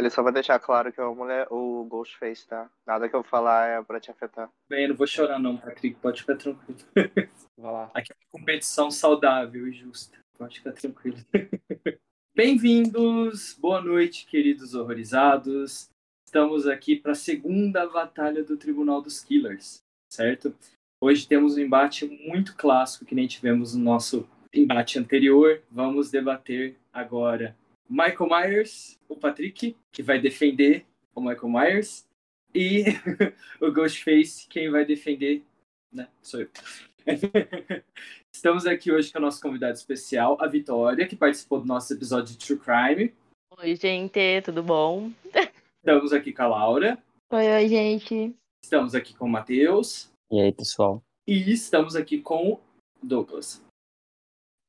Detalhe, só pra deixar claro que é o, mulher, o Ghostface, tá? Nada que eu falar é pra te afetar. Bem, eu não vou chorar não, Patrick, pode ficar tranquilo. Vai lá. Aqui é uma competição saudável e justa, pode ficar tranquilo. Bem-vindos, boa noite, queridos horrorizados. Estamos aqui para a segunda batalha do Tribunal dos Killers, certo? Hoje temos um embate muito clássico que nem tivemos no nosso embate anterior. Vamos debater agora Michael Myers, o Patrick, que vai defender o Michael Myers, e o Ghostface, quem vai defender, né? Sou eu. Estamos aqui hoje com a nossa convidada especial, a Vitória, que participou do nosso episódio de True Crime. Oi, gente, tudo bom? Estamos aqui com a Laura. Oi, oi, gente. Estamos aqui com o Matheus. E aí, pessoal? E estamos aqui com o Douglas.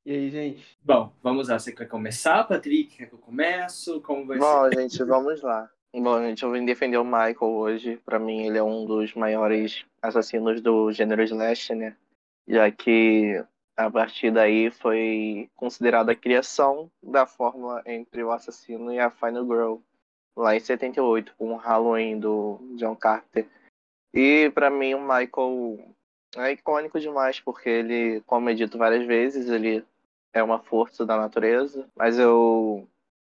E aí, gente? Bom, vamos lá. Você quer começar, Patrick? Quer que eu começo? Como vai Bom, ser? gente, vamos lá. Bom, gente, eu vim defender o Michael hoje. Pra mim, ele é um dos maiores assassinos do gênero slash, né? Já que a partir daí foi considerada a criação da fórmula entre o assassino e a Final Girl, lá em 78, com o Halloween do John Carter. E pra mim, o Michael é icônico demais, porque ele, como é dito várias vezes, ele é uma força da natureza, mas eu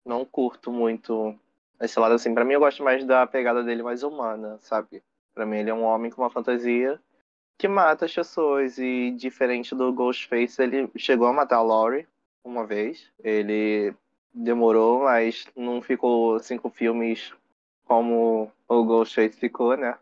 não curto muito esse lado assim. Pra mim, eu gosto mais da pegada dele mais humana, sabe? Pra mim, ele é um homem com uma fantasia que mata as pessoas. E diferente do Ghostface, ele chegou a matar a Laurie uma vez. Ele demorou, mas não ficou cinco filmes como o Ghostface ficou, né?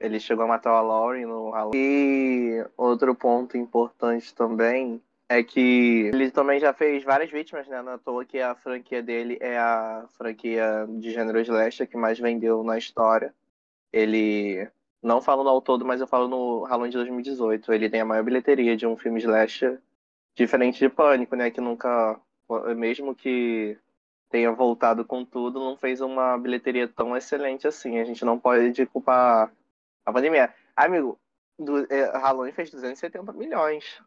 Ele chegou a matar a Laurie no Halloween. E outro ponto importante também é que ele também já fez várias vítimas, né? Não à toa que a franquia dele é a franquia de gênero slasher que mais vendeu na história. Ele, não falo no ao todo, mas eu falo no Halloween de 2018. Ele tem a maior bilheteria de um filme slasher, diferente de Pânico, né? Que nunca, mesmo que tenha voltado com tudo, não fez uma bilheteria tão excelente assim. A gente não pode culpar a pandemia. Amigo, do, é, Halloween fez 270 milhões.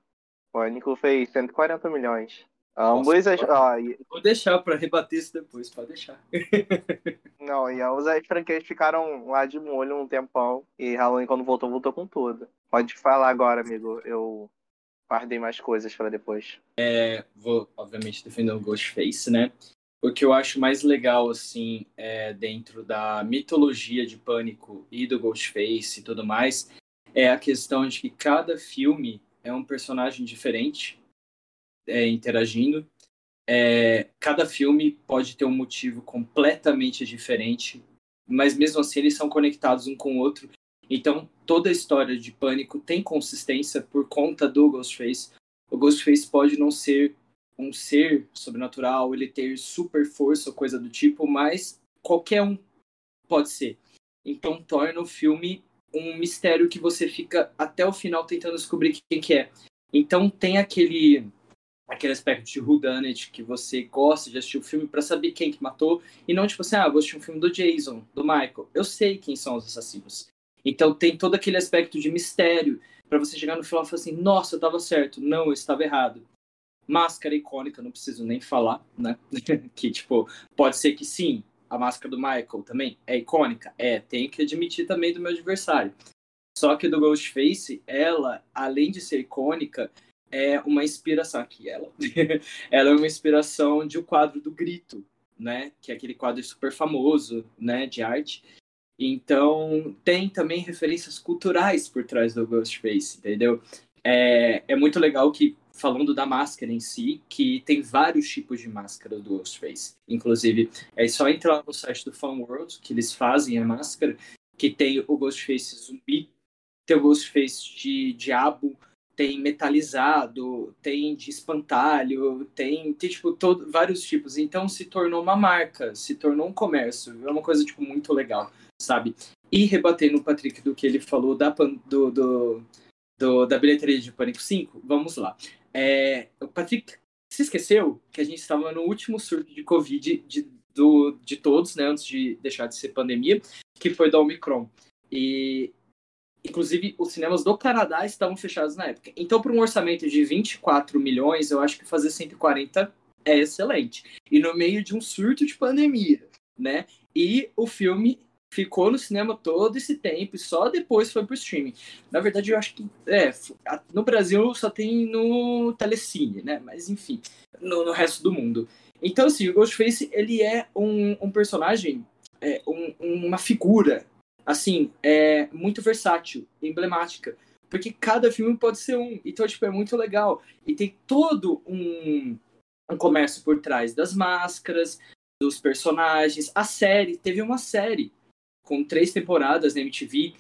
Pânico fez 140 milhões. Ambos as. ó, e- Vou deixar pra rebater isso depois, pode deixar. não, e as franquias ficaram lá de molho um tempão. E Halloween, quando voltou, voltou com tudo. Pode falar agora, amigo. Eu guardei mais coisas pra depois. Vou, obviamente, defender o Ghostface, né? O que eu acho mais legal, assim, é, dentro da mitologia de Pânico e do Ghostface e tudo mais, é a questão de que cada filme é um personagem diferente é, interagindo. É, cada filme pode ter um motivo completamente diferente, mas mesmo assim eles são conectados um com o outro. Então toda a história de Pânico tem consistência por conta do Ghostface. O Ghostface pode não ser um ser sobrenatural, ele ter super força ou coisa do tipo, mas qualquer um pode ser. Então torna o filme um mistério que você fica até o final tentando descobrir quem que é. Então tem aquele aquele aspecto de whodunit que você gosta de assistir o filme para saber quem que matou e não tipo assim, ah, vou assistir um filme do Jason, do Michael. Eu sei quem são os assassinos. Então tem todo aquele aspecto de mistério para você chegar no final e falar assim, nossa, eu tava certo, não, eu estava errado. Máscara icônica, não preciso nem falar, né? que tipo, pode ser que sim, a máscara do Michael também é icônica, é, tenho que admitir também do meu adversário. Só que do Ghostface, ela, além de ser icônica, é uma inspiração aqui, ela. ela é uma inspiração de um quadro do Grito, né? Que é aquele quadro super famoso, né, de arte. Então, tem também referências culturais por trás do Ghostface, entendeu? É, é muito legal que, falando da máscara em si, que tem vários tipos de máscara do Ghostface. Inclusive, é só entrar no site do Fun World, que eles fazem a máscara, que tem o Ghostface zumbi, tem o Ghostface de diabo, tem metalizado, tem de espantalho, tem, tem tipo, todo, vários tipos. Então se tornou uma marca, se tornou um comércio. É uma coisa, tipo, muito legal, sabe? E rebatendo o Patrick do que ele falou da, do, do, do- da bilheteria de Pânico 5, vamos lá. É, o Patrick se esqueceu que a gente estava no último surto de Covid de, do, de todos, né? Antes de deixar de ser pandemia, que foi da Omicron. E Inclusive, os cinemas do Canadá estavam fechados na época. Então, para um orçamento de 24 milhões, eu acho que fazer 140 é excelente. E no meio de um surto de pandemia, né? E o filme ficou no cinema todo esse tempo e só depois foi pro streaming. Na verdade, eu acho que é, no Brasil só tem no Telecine, né? Mas enfim, no, no resto do mundo. Então, assim, o Ghostface, ele é um, um personagem, é, um, uma figura, assim, é muito versátil, emblemática. Porque cada filme pode ser um. Então, tipo, é muito legal. E tem todo um, um comércio por trás das máscaras, dos personagens. A série, teve uma série com três temporadas na MTV.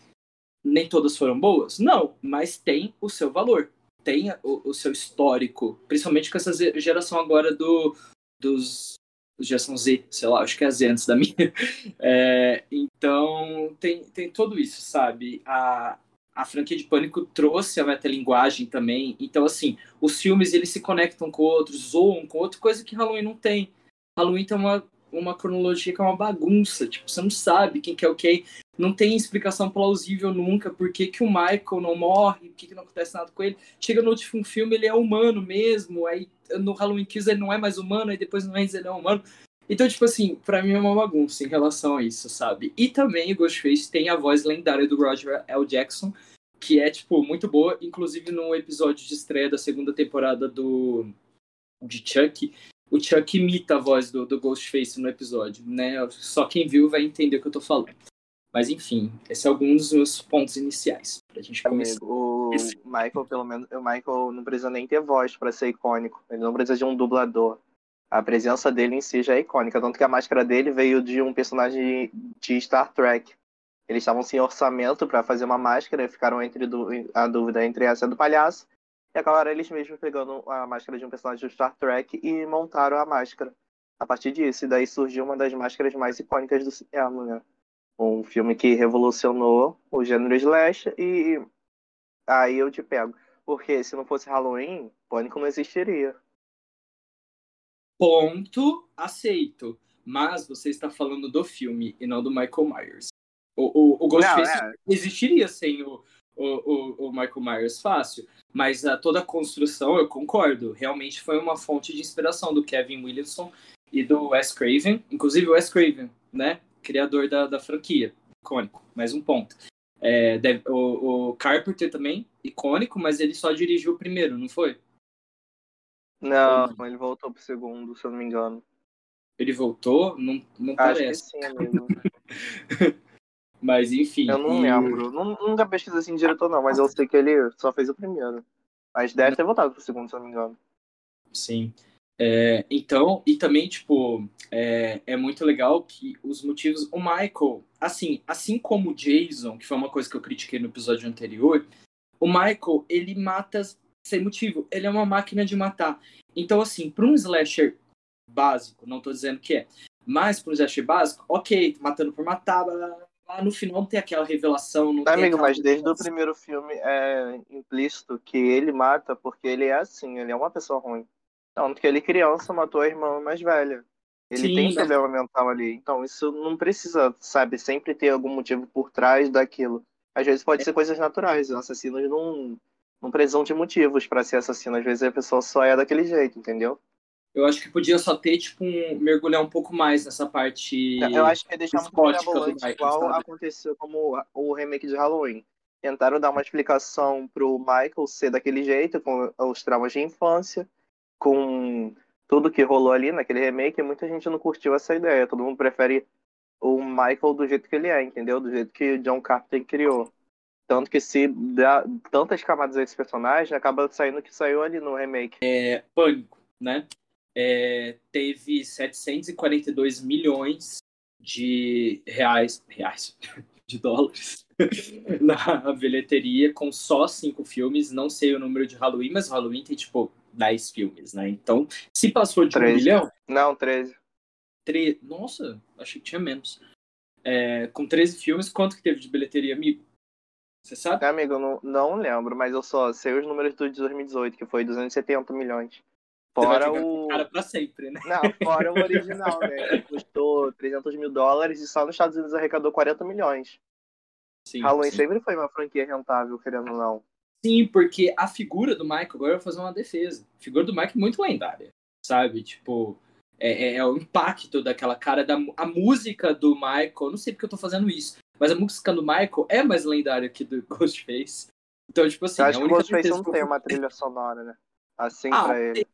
Nem todas foram boas? Não, mas tem o seu valor. Tem o, o seu histórico. Principalmente com essa geração agora do, dos geração Z, sei lá, acho que é a Z antes da minha. É, então, tem, tem tudo isso, sabe? A, a franquia de Pânico trouxe a metalinguagem também. Então, assim, os filmes eles se conectam com outros, zoam com outra coisa que Halloween não tem. Halloween tem uma, uma cronologia que é uma bagunça. Tipo, você não sabe quem que é o quem. Não tem explicação plausível nunca por que, que o Michael não morre, por que, que não acontece nada com ele. Chega no último filme, ele é humano mesmo. Aí no Halloween Kills ele não é mais humano, aí depois no Ends ele é humano. Então, tipo assim, pra mim é uma bagunça em relação a isso, sabe? E também o Ghostface tem a voz lendária do Roger L. Jackson, que é, tipo, muito boa. Inclusive, no episódio de estreia da segunda temporada do de Chuck, o Chuck imita a voz do, do Ghostface no episódio, né? Só quem viu vai entender o que eu tô falando. Mas enfim, esse é algum dos meus pontos iniciais pra gente começar. o Michael, pelo menos, o Michael não precisa nem ter voz para ser icônico. Ele não precisa de um dublador. A presença dele em si já é icônica, tanto que a máscara dele veio de um personagem de Star Trek. Eles estavam sem orçamento para fazer uma máscara, ficaram entre a dúvida entre essa do palhaço e acabaram eles mesmos pegando a máscara de um personagem do Star Trek e montaram a máscara. A partir disso, e daí surgiu uma das máscaras mais icônicas do cinema, né? Um filme que revolucionou o gênero slash e aí eu te pego. Porque se não fosse Halloween, Pânico não existiria. Ponto, aceito. Mas você está falando do filme e não do Michael Myers. O, o, o Ghostface é. existiria sem o, o, o, o, Michael Myers fácil, mas a, toda a construção, eu concordo, realmente foi uma fonte de inspiração do Kevin Williamson e do Wes Craven, inclusive o Wes Craven, né, criador da, da franquia, icônico, mais um ponto. É, deve, o, o Carpenter também, icônico, mas ele só dirigiu o primeiro, não foi? Não, ele voltou pro segundo, se eu não me engano. Ele voltou? Não, não Acho parece. Que sim, amigo. Mas enfim. Eu não e... lembro. Nunca pesquisei assim diretor, não, mas eu sei que ele só fez o primeiro. Mas deve ter voltado pro segundo, se eu não me engano. Sim. É, então, e também, tipo, é, é, muito legal que os motivos. O Michael, assim, assim como o Jason, que foi uma coisa que eu critiquei no episódio anterior, o Michael, ele mata sem motivo. Ele é uma máquina de matar. Então, assim, para um slasher básico, não tô dizendo que é, mas para um slasher básico, ok, matando por matar, blá, blá, lá no final tem aquela revelação. Não Amigo, mas desde o primeiro filme é implícito que ele mata porque ele é assim, ele é uma pessoa ruim. Tanto que ele, criança, matou a irmã mais velha. Ele Sim, tem um problema mental ali. Então, isso não precisa, sabe, sempre ter algum motivo por trás daquilo. Às vezes pode é. ser coisas naturais. Os assassinos não, não precisam de motivos para ser assassino. Às vezes a pessoa só é daquele jeito, entendeu? Eu acho que podia só ter, tipo, um, mergulhar um pouco mais nessa parte. Eu acho que é deixar muito mirabolante, igual sabe? aconteceu como o remake de Halloween. Tentaram dar uma explicação pro Michael ser daquele jeito, com os traumas de infância, com tudo que rolou ali naquele remake, e muita gente não curtiu essa ideia. Todo mundo prefere o Michael do jeito que ele é, entendeu? Do jeito que John Carpenter criou. Tanto que se dá tantas camadas a esse personagem, acaba saindo o que saiu ali no remake. É pânico, né? É, teve 742 milhões de reais, reais, de dólares na bilheteria com só cinco filmes. Não sei o número de Halloween, mas Halloween tem tipo 10 filmes, né? Então, se passou de 13. um milhão. Não, 13. Tre... Nossa, achei que tinha menos. É, com 13 filmes, quanto que teve de bilheteria, amigo? Você sabe? É, amigo, eu não, não lembro, mas eu só sei os números do de 2018, que foi 270 milhões. Fora o. Cara pra sempre, né? Não, fora o original, né? Custou 300 mil dólares e só nos Estados Unidos arrecadou 40 milhões. Sim, Halloween sim. sempre foi uma franquia rentável, querendo ou não. Sim, porque a figura do Michael, agora eu vou fazer uma defesa. A figura do Michael é muito lendária, sabe? Tipo, é, é, é, o impacto daquela cara, da a música do Michael, não sei porque eu tô fazendo isso, mas a música do Michael é mais lendária que do Ghostface. Então, tipo assim. Eu acho que o Ghostface não tem uma trilha sonora, né? Assim ah, pra ele.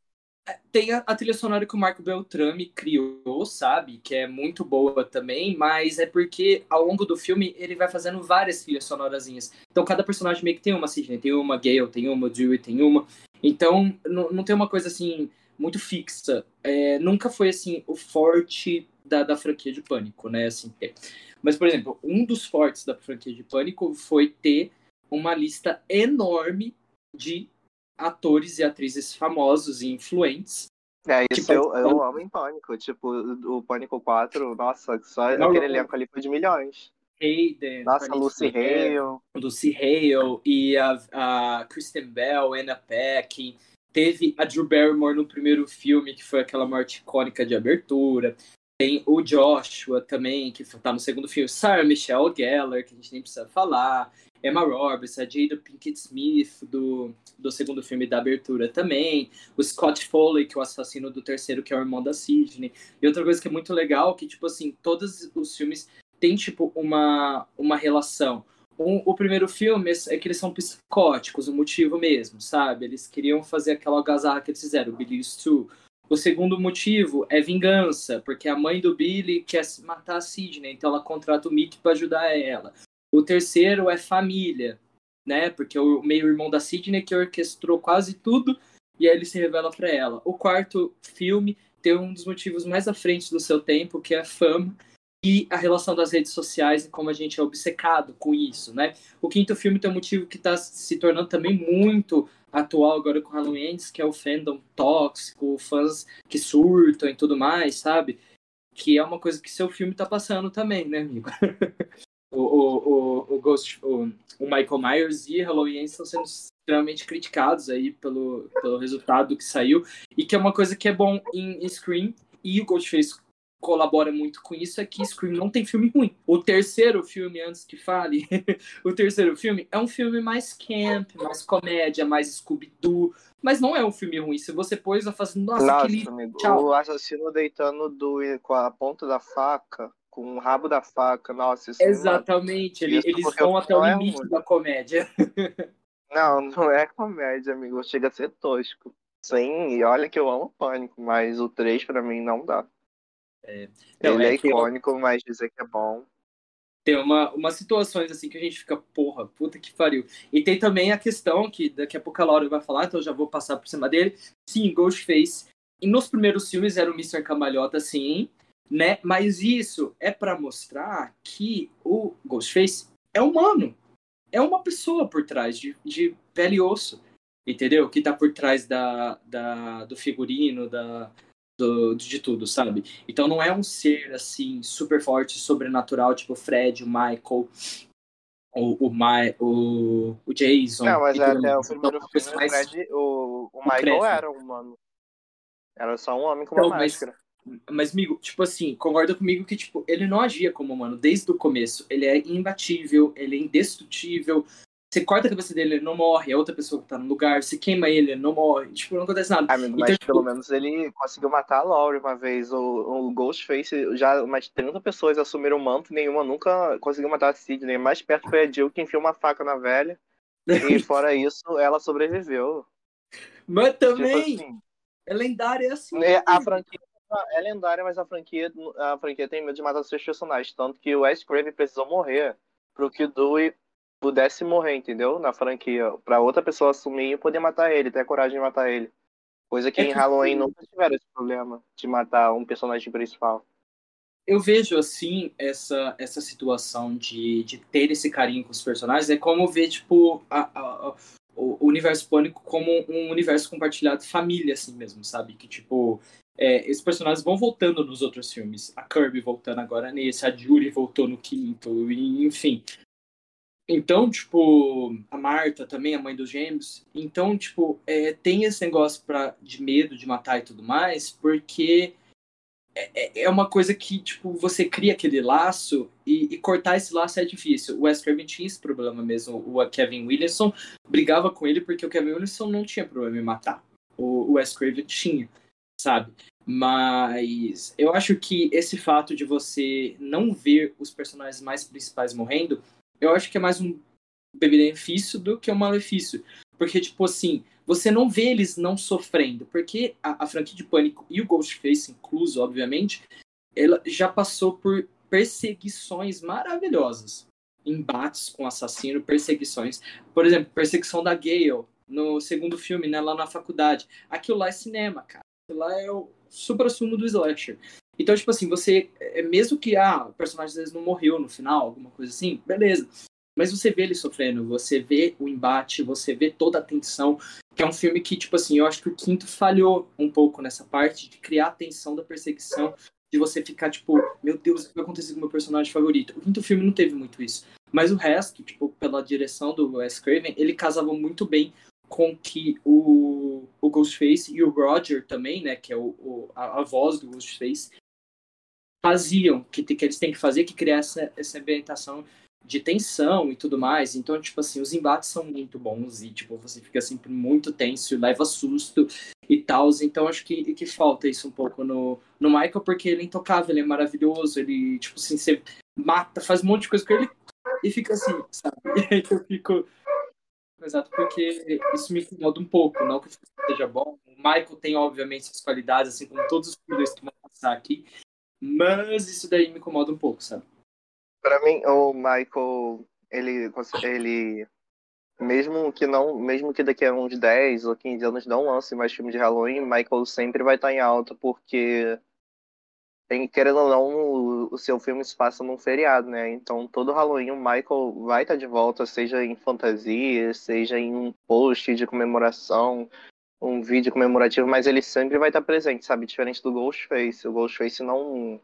Tem a, a, trilha sonora que o Marco Beltrame criou, sabe? Que é muito boa também, mas é porque ao longo do filme ele vai fazendo várias trilhas sonorazinhas. Então cada personagem meio que tem uma, Sidney. Tem uma, Gale, tem uma, Dewey, tem uma. Então não, não tem uma coisa assim muito fixa. É, nunca foi assim o forte da, da franquia de Pânico, né? Assim, é. Mas, por exemplo, um dos fortes da franquia de Pânico foi ter uma lista enorme de atores e atrizes famosos e influentes. É, isso eu, eu amo em Pânico. Tipo, o Pânico 4, nossa, só não, aquele elenco ali foi de milhões. Hayden, Nossa, Lucy Hale. Lucy Hale e a, a Kristen Bell, Anna Paquin. Teve a Drew Barrymore no primeiro filme, que foi aquela morte icônica de abertura. Tem o Joshua também, que tá no segundo filme. Sarah Michelle Gellar, que a gente nem precisa falar. Emma Roberts, a Jada Pinkett Smith, do, do segundo filme da abertura também. O Scott Foley, que é o assassino do terceiro, que é o irmão da Sidney. E outra coisa que é muito legal, que, tipo assim, todos os filmes têm, tipo, uma, uma relação. Um, o primeiro filme é que eles são psicóticos, o motivo mesmo, sabe? Eles queriam fazer aquela algazarra que eles fizeram, o Billy Stu. O segundo motivo é vingança, porque a mãe do Billy quer matar a Sidney, então ela contrata o Mickey para ajudar ela. O terceiro é família, né? Porque o meio-irmão da Sidney que orquestrou quase tudo e aí ele se revela para ela. O quarto filme tem um dos motivos mais à frente do seu tempo, que é a fama e a relação das redes sociais e como a gente é obcecado com isso, né? O quinto filme tem um motivo que está se tornando também muito atual agora com Halloween que é o fandom tóxico, fãs que surtam e tudo mais, sabe? Que é uma coisa que seu filme tá passando também, né, amigo? o, o, o, Ghost, o, o Michael Myers e Halloween estão sendo extremamente criticados aí pelo, pelo resultado que saiu, e que é uma coisa que é bom em, Scream, e o Ghostface colabora muito com isso é que Scream não tem filme ruim. O terceiro filme, antes que fale, o terceiro filme é um filme mais camp, mais comédia, mais Scooby-Doo, mas não é um filme ruim. Se você pôs a fazer, nossa, nossa que lindo, amigo. O assassino deitando do, com a ponta da faca, com o rabo da faca, nossa, isso é Exatamente, ele, eles vão até o é limite é da comédia. Não, não é comédia, amigo, chega a ser tosco. Sim, e olha que eu amo Pânico, mas o 3 para mim não dá. É, não, Ele é, é icônico, eu... mas dizer que é bom. Tem uma, umas situações assim que a gente fica, porra, puta que pariu. E tem também a questão que daqui a pouco a Laura vai falar, então eu já vou passar por cima dele. Sim, Ghostface. E nos primeiros filmes era o Mr. Cambalhota, sim, né? Mas isso é para mostrar que o Ghostface é humano. É uma pessoa por trás de, de pele e osso, entendeu? Que tá por trás da, da, do figurino, da, do, de tudo, sabe? Então não é um ser assim super forte, sobrenatural, tipo Fred, o Michael, o, o, My, o, o Jason. Não, mas até o primeiro então, filme, mais... Fred, o, o Michael era um humano. Era só um homem com uma então, máscara. Mas, amigo, tipo assim, concorda comigo que, tipo, ele não agia como humano desde o começo. Ele é imbatível, ele é indestrutível, você corta a cabeça dele, ele não morre. A outra pessoa que tá no lugar, se queima ele, ele não morre. Tipo, não acontece nada. Amigo, então, mas tipo... pelo menos ele conseguiu matar a Laurie uma vez. O, o Ghostface, já mais de 30 pessoas assumiram o manto, nenhuma nunca conseguiu matar a Sidney. Mais perto foi a Jill que enfiou uma faca na velha. E fora isso, ela sobreviveu. Mas também tipo assim, é lendária assim. É, a franquia é lendária, mas a franquia, a franquia tem medo de matar seus personagens. Tanto que o Wes Craven precisou morrer pro que Dewey pudesse morrer, entendeu? Na franquia, para outra pessoa assumir e poder matar ele, ter a coragem de matar ele. Coisa que é em Halloween nunca tiveram esse problema de matar um personagem principal. Eu vejo, assim, essa, essa situação de, de ter esse carinho com os personagens, é como ver, tipo, a, a, a, o universo pânico como um universo compartilhado família, assim mesmo, sabe? Que, tipo, é, esses personagens vão voltando nos outros filmes. A Kirby voltando agora nesse, a Julie voltou no quinto, enfim. Então, tipo, a Marta também, a mãe dos gêmeos. Então, tipo, é, tem esse negócio pra, de medo de matar e tudo mais, porque é, é, é uma coisa que, tipo, você cria aquele laço e, e cortar esse laço é difícil. O Wes Craven tinha esse problema mesmo. O Kevin Williamson brigava com ele porque o Kevin Williamson não tinha problema em matar. O, o Wes Craven tinha, sabe? Mas eu acho que esse fato de você não ver os personagens mais principais morrendo, eu acho que é mais um benefício do que um malefício. Porque, tipo assim, você não vê eles não sofrendo. Porque a, a franquia de Pânico e o Ghostface, incluso, obviamente, ela já passou por perseguições maravilhosas. Embates com assassino, perseguições. Por exemplo, perseguição da Gale no segundo filme, né, lá na faculdade. Aquilo lá é cinema, cara. Aquilo lá é o supra-sumo do slasher. Então, tipo assim, você. É, mesmo que ah, o personagem às vezes não morreu no final, alguma coisa assim, beleza. Mas você vê ele sofrendo, você vê o embate, você vê toda a tensão. Que é um filme que, tipo assim, eu acho que o quinto falhou um pouco nessa parte de criar a tensão da perseguição, de você ficar, tipo, meu Deus, o que vai acontecer com o meu personagem favorito? O quinto filme não teve muito isso. Mas o resto, tipo, pela direção do Wes Craven, ele casava muito bem com que o, o Ghostface e o Roger também, né, que é o, o a, a, voz do Ghostface, faziam, que, que eles têm que fazer, que criar essa, essa ambientação de tensão e tudo mais. Então, tipo assim, os embates são muito bons e, tipo, você fica sempre muito tenso, leva susto e tal. Então, acho que, que falta isso um pouco no, no Michael, porque ele é intocável, ele é maravilhoso, ele, tipo assim, você mata, faz um monte de coisa com ele e fica assim, sabe? E aí eu fico Exato, porque isso me incomoda um pouco, não que o filme seja bom. O Michael tem, obviamente, suas qualidades, assim como todos os filhos que vão passar aqui, mas isso daí me incomoda um pouco, sabe? Para mim, o Michael, ele, ele mesmo que não, mesmo que daqui a uns 10 ou 15 anos não lance mais filme de Halloween, Michael sempre vai estar em alta porque tem, querendo ou não, o, o, seu filme se passa num feriado, né? Então todo Halloween o Michael vai estar de volta, seja em fantasia, seja em um post de comemoração, um vídeo comemorativo, mas ele sempre vai estar presente, sabe? Diferente do Ghostface. O Ghostface não.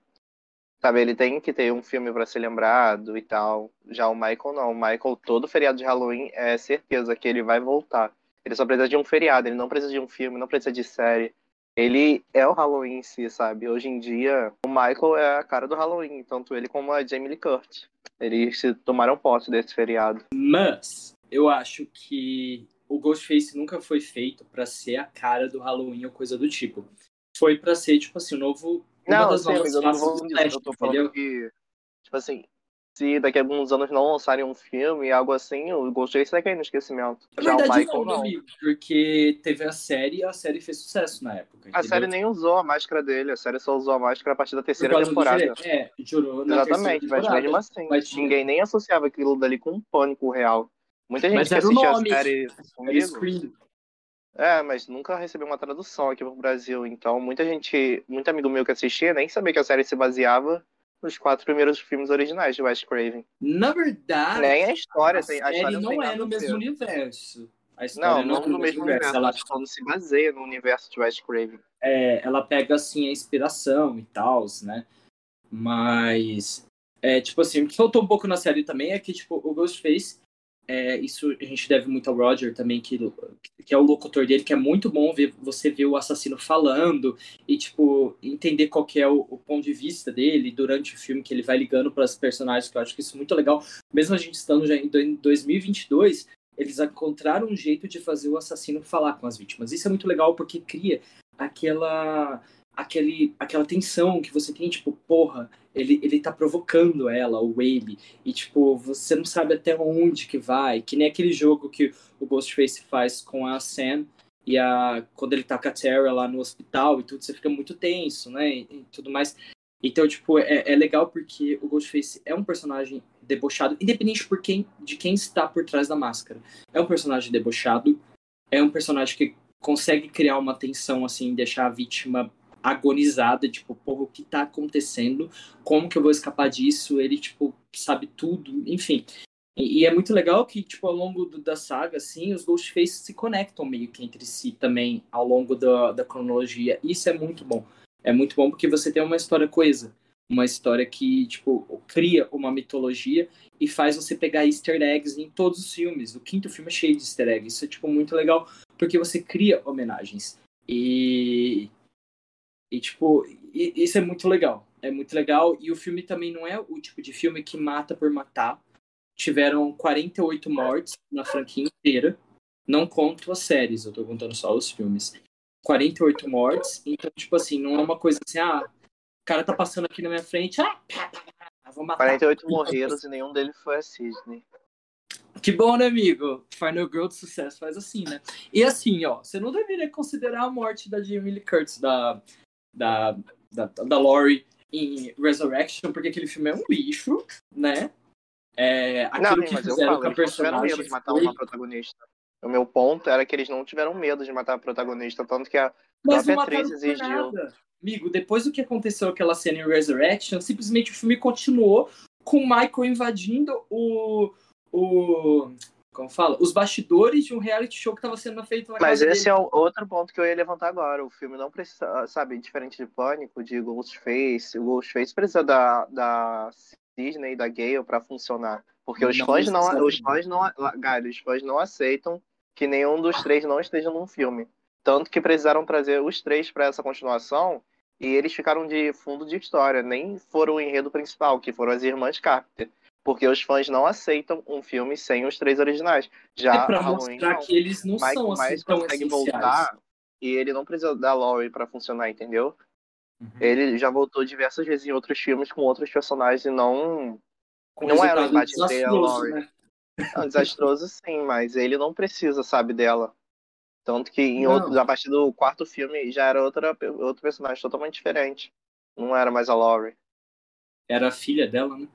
Sabe, ele tem que ter um filme para ser lembrado e tal. Já o Michael não. O Michael, todo feriado de Halloween, é certeza que ele vai voltar. Ele só precisa de um feriado, ele não precisa de um filme, não precisa de série ele é o Halloween em si, sabe? Hoje em dia, o Michael é a cara do Halloween, tanto ele como a Jamie Lee Curtis. Eles se tomaram posse desse feriado. Mas eu acho que o Ghostface nunca foi feito para ser a cara do Halloween ou coisa do tipo. Foi para ser, tipo assim, o novo. Não, uma sim, mas eu não vou dizer, eu tô falando entendeu? que, tipo assim, se daqui a alguns anos não lançarem um filme, algo assim, o Ghostface vai cair no esquecimento. Na Já verdade, o Michael não, não. Amigo, porque teve a série e a série fez sucesso na época. A série nem usou a máscara dele, a série só usou a máscara a partir da terceira temporada. É, jurou na Exatamente, mas mesmo assim, mas ninguém nem associava aquilo dali com um pânico real. Muita gente mas que assistiu a série comigo... É, mas nunca recebeu uma tradução aqui pro Brasil. Então, muita gente, muito amigo meu que assistia, nem sabia que a série se baseava os quatro primeiros filmes originais de Wes Craven. Na verdade, nem a história a tem. A história não, não é no mesmo universo. não, não, não no mesmo universo. Ela não se baseia no universo de Wes Craven. É, ela pega assim a inspiração e tal, né? Mas é, tipo assim, o que faltou um pouco na série também é que tipo o Ghostface é, isso a gente deve muito ao Roger também, que, que é o locutor dele, que é muito bom ver você ver o assassino falando e, tipo, entender qual que é o, o ponto de vista dele durante o filme, que ele vai ligando para os personagens, que eu acho que isso é muito legal. Mesmo a gente estando já em 2022, eles encontraram um jeito de fazer o assassino falar com as vítimas. Isso é muito legal porque cria aquela aquele, aquela tensão que você tem, tipo, porra, ele, ele tá provocando ela, o Whaley, e, tipo, você não sabe até onde que vai, que nem aquele jogo que o Ghostface faz com a Sam, e a, quando ele tá com a Tara lá no hospital e tudo, você fica muito tenso, né, e, e tudo mais. Então, tipo, é, é legal porque o Ghostface é um personagem debochado, independente por quem, de quem está por trás da máscara. É um personagem debochado, é um personagem que consegue criar uma tensão, assim, deixar a vítima agonizada, tipo, porra, o que tá acontecendo? Como que eu vou escapar disso? Ele, tipo, sabe tudo, enfim. E, e é muito legal que, tipo, ao longo do, da saga, assim, os Ghostfaces se conectam meio que entre si também, ao longo da, da cronologia. Isso é muito bom. É muito bom porque você tem uma história coesa. Uma história que, tipo, cria uma mitologia e faz você pegar easter eggs em todos os filmes. O quinto filme é cheio de easter eggs. Isso é, tipo, muito legal porque você cria homenagens. E, e, tipo, isso é muito legal. É muito legal. E o filme também não é o tipo de filme que mata por matar. Tiveram 48 mortes na franquia inteira. Não conto as séries, eu tô contando só os filmes. 48 mortes. Então, tipo assim, não é uma coisa assim, ah, o cara tá passando aqui na minha frente, ah, pá, pá, pá, vou matar. 48 morreram e nenhum deles foi a Sidney. Que bom, né, amigo? Final Girl de sucesso faz assim, né? E assim, ó, você não deveria considerar a morte da Jamie Lee Curtis, da, da, da, da Laurie em Resurrection, porque aquele filme é um lixo, né? É, aquilo Não, que fizeram falo, com a eles não tiveram personagem medo de matar foi- uma protagonista. O meu ponto era que eles não tiveram medo de matar a protagonista, tanto que a Mas própria atriz exigiu. nada. Amigo, depois do que aconteceu aquela cena em Resurrection, simplesmente o filme continuou com o Michael invadindo o. o como fala? Os bastidores de um reality show que estava sendo feito na Mas casa esse dele. é outro ponto que eu ia levantar agora. O filme não precisa, sabe, diferente de Pânico, de Ghostface, o Ghostface precisa da, da Disney e da Gale pra funcionar. Porque os Não fãs não, os fãs não, Galho, os fãs não aceitam que nenhum dos três não esteja num filme. Tanto que precisaram trazer os três pra essa continuação e eles ficaram de fundo de história, nem foram o enredo principal, que foram as irmãs Carpenter. Porque os fãs não aceitam um filme sem os três originais. Já É pra Halloween mostrar não. que eles não Michael são assim tão consegue essenciais. voltar e ele não precisa da Laurie pra funcionar, entendeu? Uhum. Ele já voltou diversas vezes em outros filmes com outros personagens e não. Com não era um resultado embate entre a Laurie. né? Não, desastroso sim, mas ele não precisa, sabe, dela. Tanto que em Não. outro, a partir do quarto filme já era outra, outro personagem totalmente diferente. Não era mais a Laurie. Era a filha dela, né?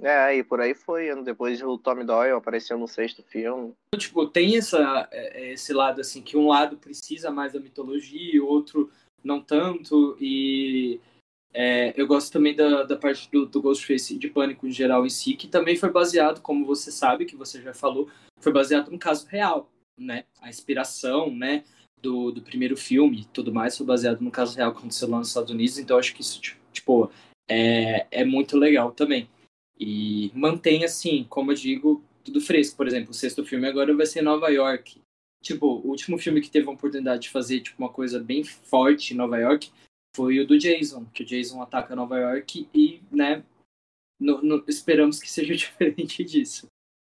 É, e por aí foi. Depois o Tommy Doyle apareceu no sexto filme. Então, tipo, tem essa, é, esse lado, assim, que um lado precisa mais da mitologia, o outro não tanto, e é, eu gosto também da, da parte do, do Ghostface de Pânico em geral em si, que também foi baseado, como você sabe, que você já falou, foi baseado num caso real, né? A inspiração, né, do, do primeiro filme e tudo mais foi baseado no caso real que aconteceu lá nos Estados Unidos, então acho que isso, tipo, é, é muito legal também. E mantém, assim, como eu digo, tudo fresco. Por exemplo, o sexto filme agora vai ser Nova York. Tipo, o último filme que teve a oportunidade de fazer tipo, uma coisa bem forte em Nova York foi o do Jason, que o Jason ataca Nova York e, né, no- no- esperamos que seja diferente disso.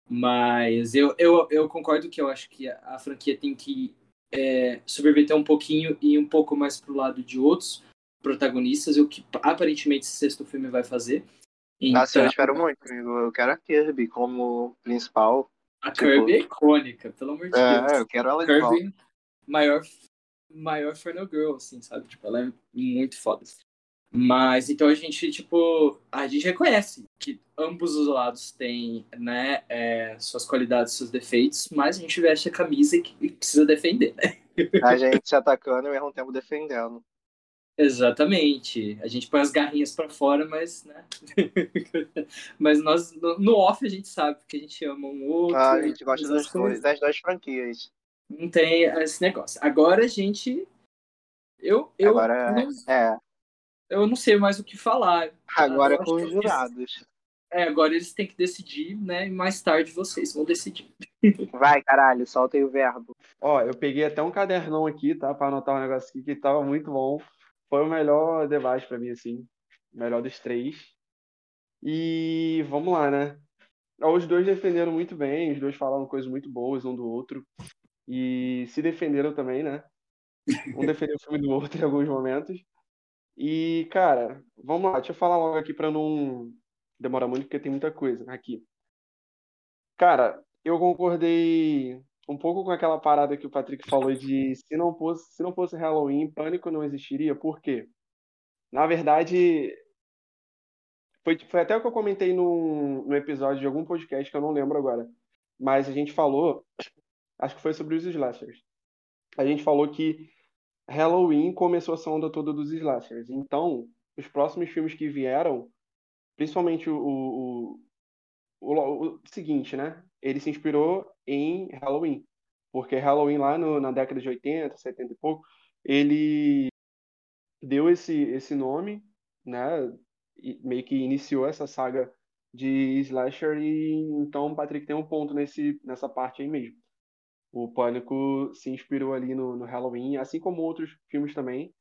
Mas eu, eu, eu concordo que eu acho que a, a franquia tem que é, subverter um pouquinho e um pouco mais pro lado de outros protagonistas, o que aparentemente esse sexto filme vai fazer. Nossa, eu Então, espero muito, amigo. Eu quero a Kirby como principal. a tipo- Kirby é icônica, pelo amor de Deus. É, eu quero ela de volta. Kirby, maior, maior Final Girl, assim, sabe? Tipo, ela é muito foda. Mas, então a gente, tipo, a gente reconhece que ambos os lados têm, né, é, suas qualidades, seus defeitos, mas a gente veste a camisa e, e precisa defender, né? A gente se atacando e ao mesmo tempo defendendo. Exatamente. A gente põe as garrinhas pra fora, mas, né? mas nós, no, off, a gente sabe que a gente ama um outro. Ah, a gente gosta das, duas- das duas franquias. Não tem esse negócio. Agora a gente. Eu, eu, Agora não, é. eu não sei mais o que falar. Agora é com os jurados. É, agora eles têm que decidir, né? E mais tarde vocês vão decidir. Vai, caralho, solta aí o verbo. Ó, eu peguei até um cadernão aqui, tá? Pra anotar um negócio aqui que tava muito bom. Foi o melhor debate pra mim, assim. O melhor dos três. E vamos lá, né? Os dois defenderam muito bem, os dois falaram coisas muito boas um do outro. E se defenderam também, né? Um defendeu o filme do outro em alguns momentos. E, cara, vamos lá, deixa eu falar logo aqui pra não demorar muito, porque tem muita coisa aqui. Cara, eu concordei um pouco com aquela parada que o Patrick falou de se não fosse, se não fosse Halloween, Pânico não existiria. Por quê? Na verdade, foi, foi até o que eu comentei no, no episódio de algum podcast que eu não lembro agora. Mas a gente falou, acho que foi sobre os slashers. A gente falou que Halloween começou essa onda toda dos slashers. Então, os próximos filmes que vieram, principalmente o, o, o, o seguinte, né? Ele se inspirou em Halloween. Porque Halloween lá no, na década de 80, 70 e pouco, ele deu esse, esse nome, né? E meio que iniciou essa saga de slasher e então o Patrick tem um ponto nesse, nessa parte aí mesmo. O Pânico se inspirou ali no, no Halloween, assim como outros filmes também,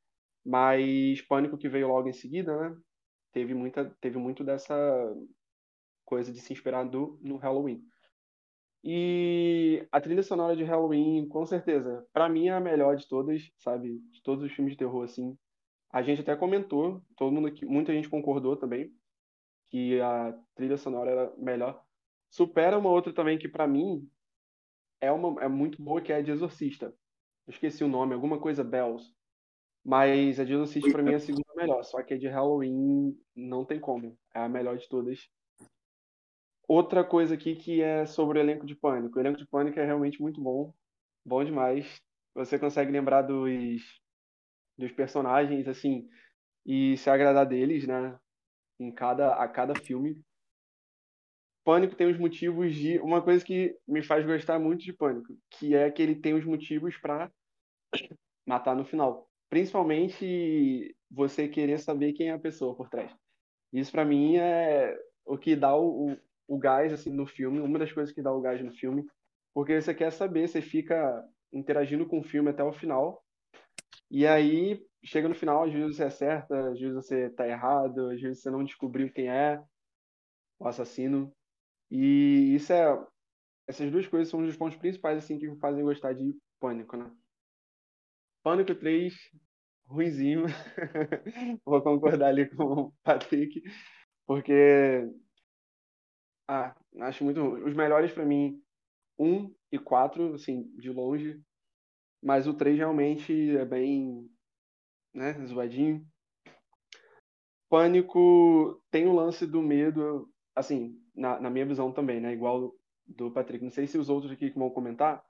mas Pânico que veio logo em seguida, né? Teve, muita, teve muito dessa coisa de se inspirar do, no Halloween. E a trilha sonora de Halloween, com certeza, para mim é a melhor de todas, sabe? De todos os filmes de terror, assim. A gente até comentou, todo mundo aqui, muita gente concordou também, que a trilha sonora era melhor. Supera uma outra também que para mim é uma é muito boa, que é a de Exorcista. Eu esqueci o nome, alguma coisa Bells. Mas a de Exorcista para mim é a segunda melhor, só que a de Halloween não tem como, é a melhor de todas. Outra coisa aqui que é sobre o elenco de Pânico. O elenco de Pânico é realmente muito bom, bom demais. Você consegue lembrar dos, dos personagens, assim, e se agradar deles, né? Em cada, a cada filme. Pânico tem os motivos de. Uma coisa que me faz gostar muito de Pânico, que é que ele tem os motivos para matar no final. Principalmente você querer saber quem é a pessoa por trás. Isso para mim é o que dá o, o gás assim no filme, uma das coisas que dá o gás no filme, porque você quer saber, você fica interagindo com o filme até o final. E aí chega no final, às vezes você acerta, às vezes você tá errado, às vezes você não descobriu quem é o assassino. E isso é essas duas coisas são os pontos principais assim que me fazem gostar de Pânico, né? Pânico 3, ruizinho. Vou concordar ali com o Patrick, porque ah, acho muito. Os melhores para mim, 1 e 4, assim, de longe. Mas o 3 realmente é bem. né, zoadinho. Pânico tem o lance do medo, assim, na, na minha visão também, né? Igual do Patrick. Não sei se os outros aqui que vão comentar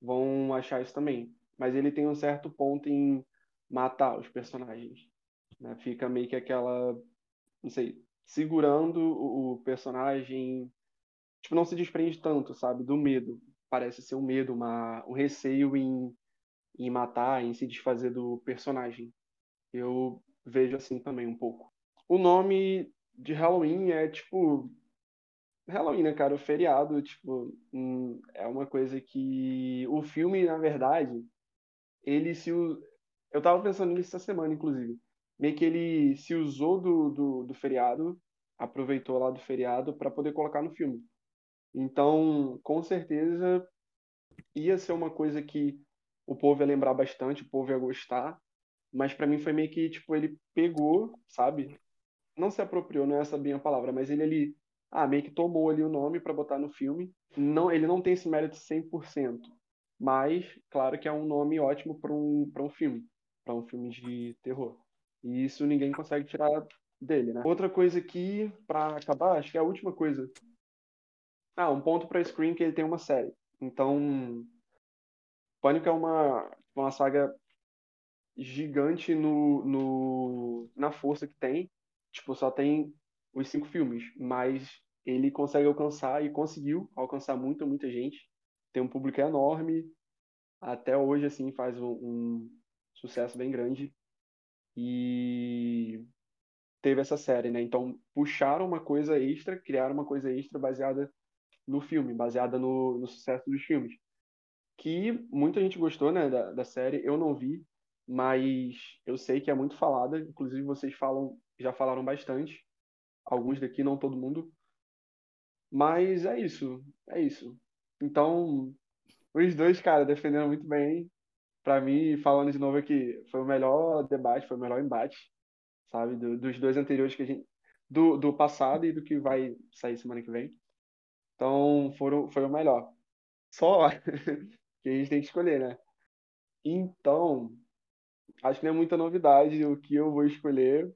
vão achar isso também. Mas ele tem um certo ponto em matar os personagens. Né? Fica meio que aquela. Não sei, segurando o personagem. Tipo, não se desprende tanto, sabe? Do medo. Parece ser um medo, uma, um receio em, em matar, em se desfazer do personagem. Eu vejo assim também um pouco. O nome de Halloween é tipo. Halloween, né, cara? O feriado, tipo, hum, é uma coisa que. O filme, na verdade, ele se. Eu tava pensando nisso essa semana, inclusive meio que ele se usou do, do, do feriado, aproveitou lá do feriado para poder colocar no filme. Então, com certeza, ia ser uma coisa que o povo ia lembrar bastante, o povo ia gostar, mas para mim foi meio que, tipo, ele pegou, sabe? Não se apropriou, não é essa bem a palavra, mas ele ali, ah, meio que tomou ali o nome para botar no filme. Não, ele não tem esse mérito 100%, mas claro que é um nome ótimo para um, um filme, para um filme de terror. E isso ninguém consegue tirar dele, né? Outra coisa aqui, para acabar, acho que é a última coisa. Ah, um ponto para Scream que ele tem uma série. Então, Pânico é uma, uma saga gigante no, no, na força que tem. Tipo, só tem os cinco filmes, mas ele consegue alcançar e conseguiu alcançar muita, muita gente. Tem um público enorme. Até hoje, assim, faz um, um sucesso bem grande e teve essa série, né? Então puxaram uma coisa extra, criaram uma coisa extra baseada no filme, baseada no, no sucesso dos filmes. Que muita gente gostou, né, da, da série. Eu não vi, mas eu sei que é muito falada. Inclusive vocês falam, já falaram bastante. Alguns daqui, não todo mundo. Mas é isso, é isso. Então, os dois, cara, defenderam muito bem para mim, falando de novo aqui, foi o melhor debate, foi o melhor embate, sabe? Do, dos dois anteriores que a gente. Do, do passado e do que vai sair semana que vem. Então, foram, foi o melhor. Só que a gente tem que escolher, né? Então, acho que não é muita novidade o que eu vou escolher,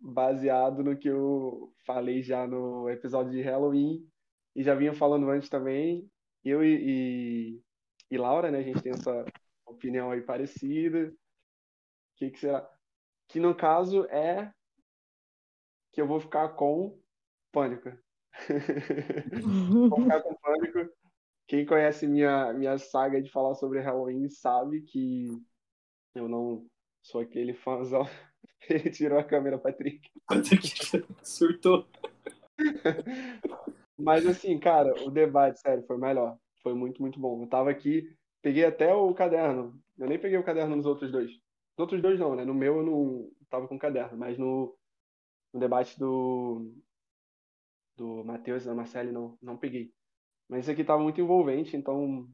baseado no que eu falei já no episódio de Halloween e já vinha falando antes também. Eu e, e, e Laura, né? A gente tem essa opinião aí parecida. O que, que será? Que no caso é que eu vou ficar com pânico. vou ficar com pânico. Quem conhece minha, minha saga de falar sobre Halloween sabe que eu não sou aquele fãzão. Ele tirou a câmera, Patrick. Patrick surtou. Mas assim, cara, o debate, sério, foi melhor. Foi muito, muito bom. Eu tava aqui Peguei até o caderno. Eu nem peguei o caderno nos outros dois. Nos outros dois não, né? No meu eu não tava com caderno, mas no, no debate do do Matheus e da Marcele não, não peguei. Mas esse aqui tava muito envolvente, então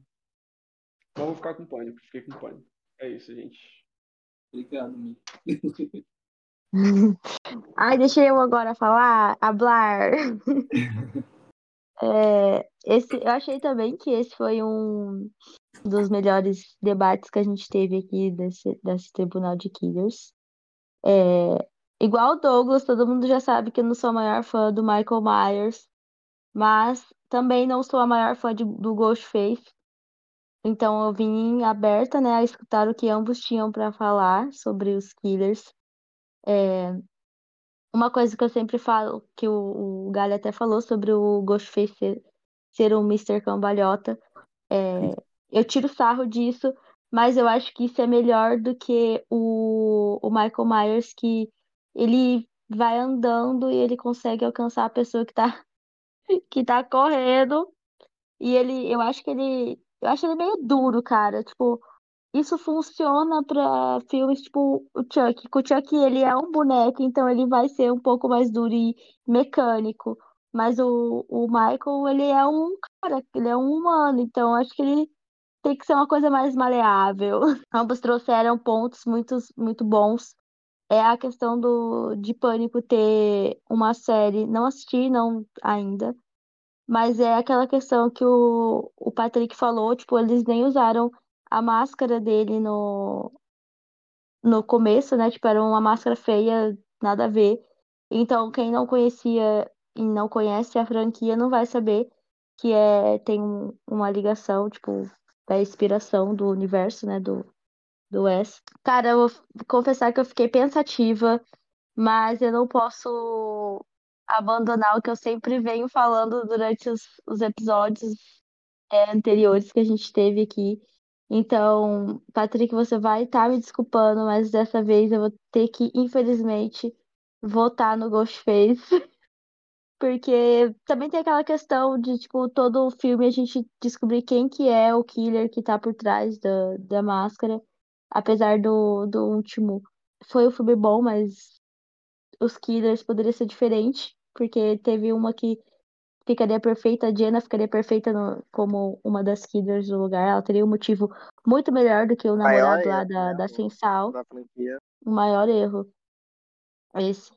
vamos ficar com pânico. Fiquei com pânico. É isso, gente. Obrigado, Mi. Ai, deixa eu agora falar, hablar. É, esse, eu achei também que esse foi um dos melhores debates que a gente teve aqui desse, desse Tribunal de Killers. É, igual o Douglas, todo mundo já sabe que eu não sou a maior fã do Michael Myers, mas também não sou a maior fã de, do Ghostface. Então eu vim aberta, né, a escutar o que ambos tinham para falar sobre os killers. É, uma coisa que eu sempre falo, que o, o Galho até falou sobre o Ghostface ser, ser um Mr. Cambalhota, é, eu tiro sarro disso, mas eu acho que isso é melhor do que o, o Michael Myers, que ele vai andando e ele consegue alcançar a pessoa que tá, que tá correndo. E ele, eu acho que ele, eu acho ele meio duro, cara. Tipo, isso funciona pra filmes tipo o Chuck. O Chuck, ele é um boneco, então ele vai ser um pouco mais duro e mecânico. Mas o, o Michael, ele é um cara, ele é um humano, então acho que ele tem que ser uma coisa mais maleável. Ambos trouxeram pontos muito, muito bons. É a questão do, de Pânico ter uma série, não assisti, não ainda, mas é aquela questão que o, o Patrick falou, tipo, eles nem usaram a máscara dele no, no começo, né? Tipo, era uma máscara feia, nada a ver. Então, quem não conhecia e não conhece a franquia não vai saber que é, tem um- uma ligação, tipo, da inspiração do universo, né? Do, do Wes. Cara, eu vou confessar que eu fiquei pensativa, mas eu não posso abandonar o que eu sempre venho falando durante os, os episódios é, anteriores que a gente teve aqui. Então, Patrick, você vai estar me desculpando, mas dessa vez eu vou ter que, infelizmente, votar no Ghostface. Porque também tem aquela questão de, tipo, todo filme a gente descobrir quem que é o killer que tá por trás da, da máscara. Apesar do, do último, foi um filme bom, mas os killers poderiam ser diferentes. Porque teve uma que ficaria perfeita, a Jenna ficaria perfeita no- como uma das killers do lugar. Ela teria um motivo muito melhor do que o Maior namorado lá erro, da, né, da o- Sensal. O maior erro. Esse.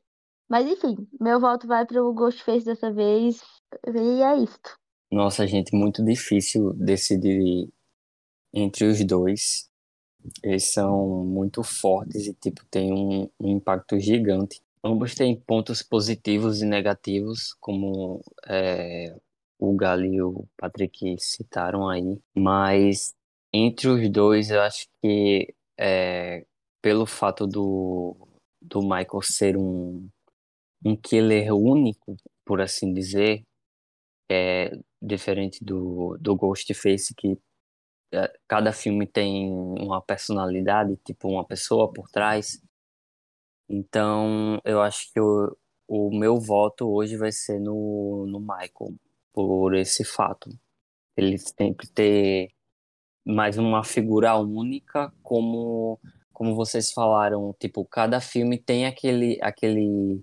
Mas enfim, meu voto vai pro Ghostface dessa vez. E é isto. Nossa, gente, muito difícil decidir entre os dois. Eles são muito fortes e, tipo, têm um, um impacto gigante. Ambos têm pontos positivos e negativos, como é, o Gali e o Patrick citaram aí. Mas entre os dois, eu acho que é, pelo fato do, do Michael ser um, um killer único, por assim dizer, é diferente do, do Ghostface, que é, cada filme tem uma personalidade, tipo uma pessoa por trás. Então, eu acho que o, o meu voto hoje vai ser no, no Michael, por esse fato. Ele sempre ter mais uma figura única, como, como vocês falaram, tipo, cada filme tem aquele, aquele,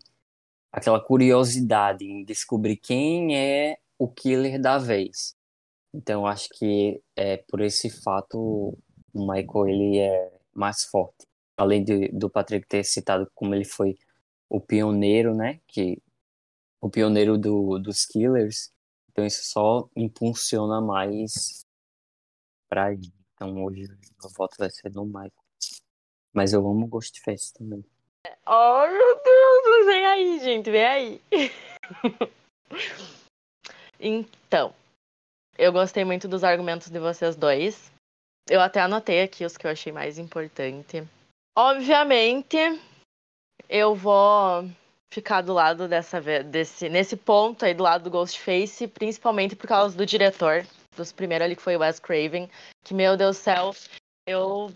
aquela curiosidade em descobrir quem é o killer da vez. Então, acho que é por esse fato o Michael ele é mais forte. Além de, do Patrick ter citado como ele foi o pioneiro, né? Que o pioneiro do, dos killers. Então isso só impulsiona mais ele. Então hoje o voto vai ser no Michael. Mas eu amo Ghostface também. Oh, meu Deus, vem aí, gente, vem aí. Então, eu gostei muito dos argumentos de vocês dois. Eu até anotei aqui os que eu achei mais importante. Obviamente, eu vou ficar do lado dessa desse nesse ponto aí do lado do Ghostface, principalmente por causa do diretor, dos primeiros ali que foi o Wes Craven, que meu Deus do céu, eu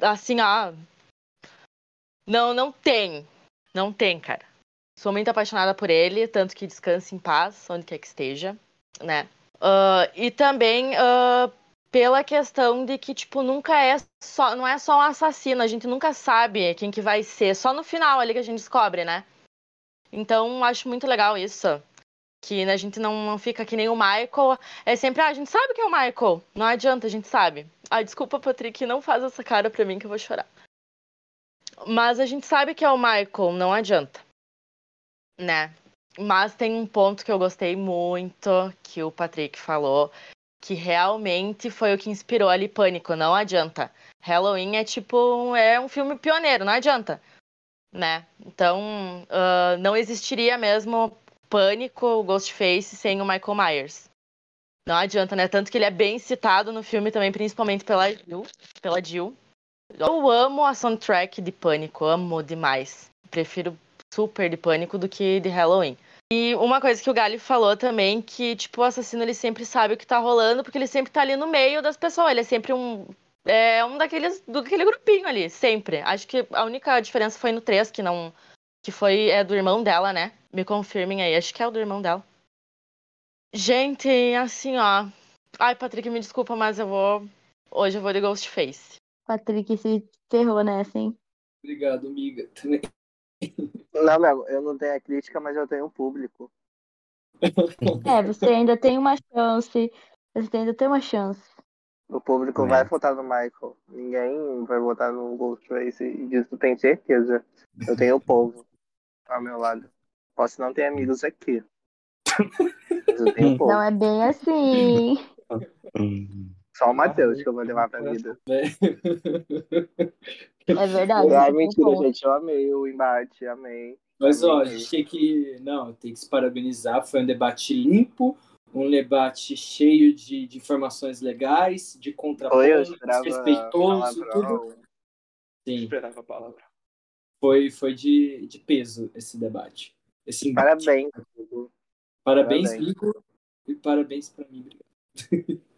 assim, ah, não, não tem. Não tem, cara. Sou muito apaixonada por ele, tanto que descanse em paz, onde quer que esteja, né? Ah, e também ah, pela questão de que, tipo, nunca é só. Não é só um assassino, a gente nunca sabe quem que vai ser. Só no final ali que a gente descobre, né? Então, acho muito legal isso. Que a gente não, não fica que nem o Michael. É sempre, ah, a gente sabe que é o Michael. Não adianta, a gente sabe. Ah, desculpa, Patrick, não faz essa cara pra mim que eu vou chorar. Mas a gente sabe que é o Michael, não adianta. Né? Mas tem um ponto que eu gostei muito que o Patrick falou, que realmente foi o que inspirou ali Pânico, não adianta. Halloween é tipo, é um filme pioneiro, não adianta. Né? Então, uh, não existiria mesmo Pânico, Ghostface sem o Michael Myers. Não adianta, né? Tanto que ele é bem citado no filme também, principalmente pela Jill. Pela Jill. Eu amo a soundtrack de Pânico, amo demais. Prefiro super de Pânico do que de Halloween. E uma coisa que o Gali falou também, que, tipo, o assassino ele sempre sabe o que tá rolando, porque ele sempre tá ali no meio das pessoas. Ele é sempre um. É um daqueles. do aquele grupinho ali, sempre. Acho que a única diferença foi no 3, que não. Que foi é do irmão dela, né? Me confirmem aí, acho que é o do irmão dela. Gente, assim, ó. Ai, Patrick, me desculpa, mas eu vou. Hoje eu vou de Ghostface. Patrick se ferrou nessa, hein? Obrigado, amiga. Também. Não, meu, eu não tenho a crítica, mas eu tenho o público. É, você ainda tem uma chance. Você ainda tem uma chance. O público É. vai votar no Michael. Ninguém vai votar no Ghostface. E disso tenho certeza. Eu tenho o povo ao meu lado. Posso não ter amigos aqui. Mas eu tenho o povo. Não é bem assim. Só o Matheus que eu vou levar pra vida. É verdade. Ah, você tem mentira, gente. Eu amei o embate, amei. Mas ó, a Amei. gente tem que. Não, tem que se parabenizar. Foi um debate limpo, um debate cheio de, de informações legais, de eu contrapontos, respeitoso, tudo. Sim, Esperava a palavra. foi, foi de, de peso esse debate. Esse embate. Parabéns. Parabéns, parabéns. Igor, e parabéns pra mim. Obrigado.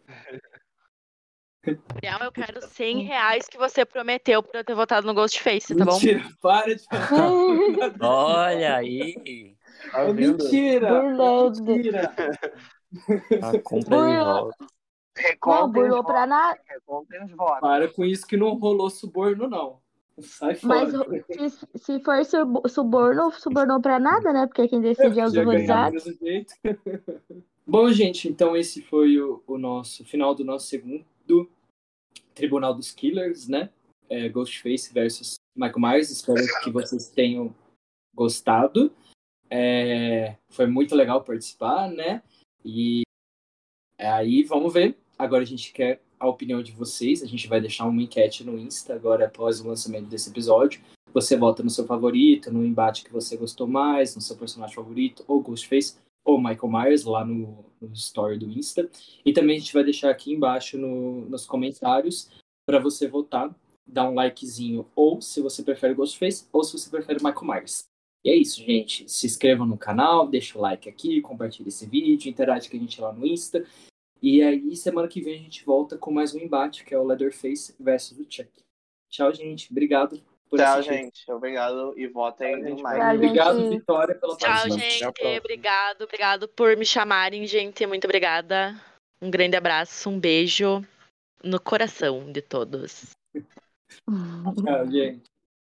Gabriel, eu quero 100 reais que você prometeu pra eu ter votado no Ghostface, tá bom? Mentira, para de falar. Olha aí, Tá É mentira! Burlando. Mentira! a compra de Burlou. volta. Não, burlou pra votos, nada. votos. Para com isso que não rolou suborno, não. Sai Mas fora. se, se for sub- suborno, subornou pra nada, né? Porque quem decide é os jeito. Bom, gente, então esse foi o, o nosso final do nosso segundo Tribunal dos Killers, né? É, Ghostface versus Michael Myers. Espero que vocês tenham gostado. É, foi muito legal participar, né? E aí, vamos ver. Agora a gente quer a opinião de vocês. A gente vai deixar uma enquete no Insta agora após o lançamento desse episódio. Você vota no seu favorito, no embate que você gostou mais, no seu personagem favorito, ou Ghostface, ou Michael Myers, lá no, no story do Insta. E também a gente vai deixar aqui embaixo no- nos comentários para você votar, dar um likezinho, ou se você prefere Ghostface, ou se você prefere Michael Myers. E é isso, gente. Se inscrevam no canal, deixa o like aqui, compartilha esse vídeo, interage com a gente lá no Insta. E aí, semana que vem a gente volta com mais um embate, que é o Leatherface versus o Chuck. Tchau, gente. Obrigado por Tchau, assistir. gente. Obrigado e votem Tchau. Tchau, gente. Obrigado, Vitória, pela Tchau, participação. A gente. próxima. Obrigado, obrigado por me chamarem, gente. Muito obrigada. Um grande abraço, um beijo no coração de todos. Tchau, gente.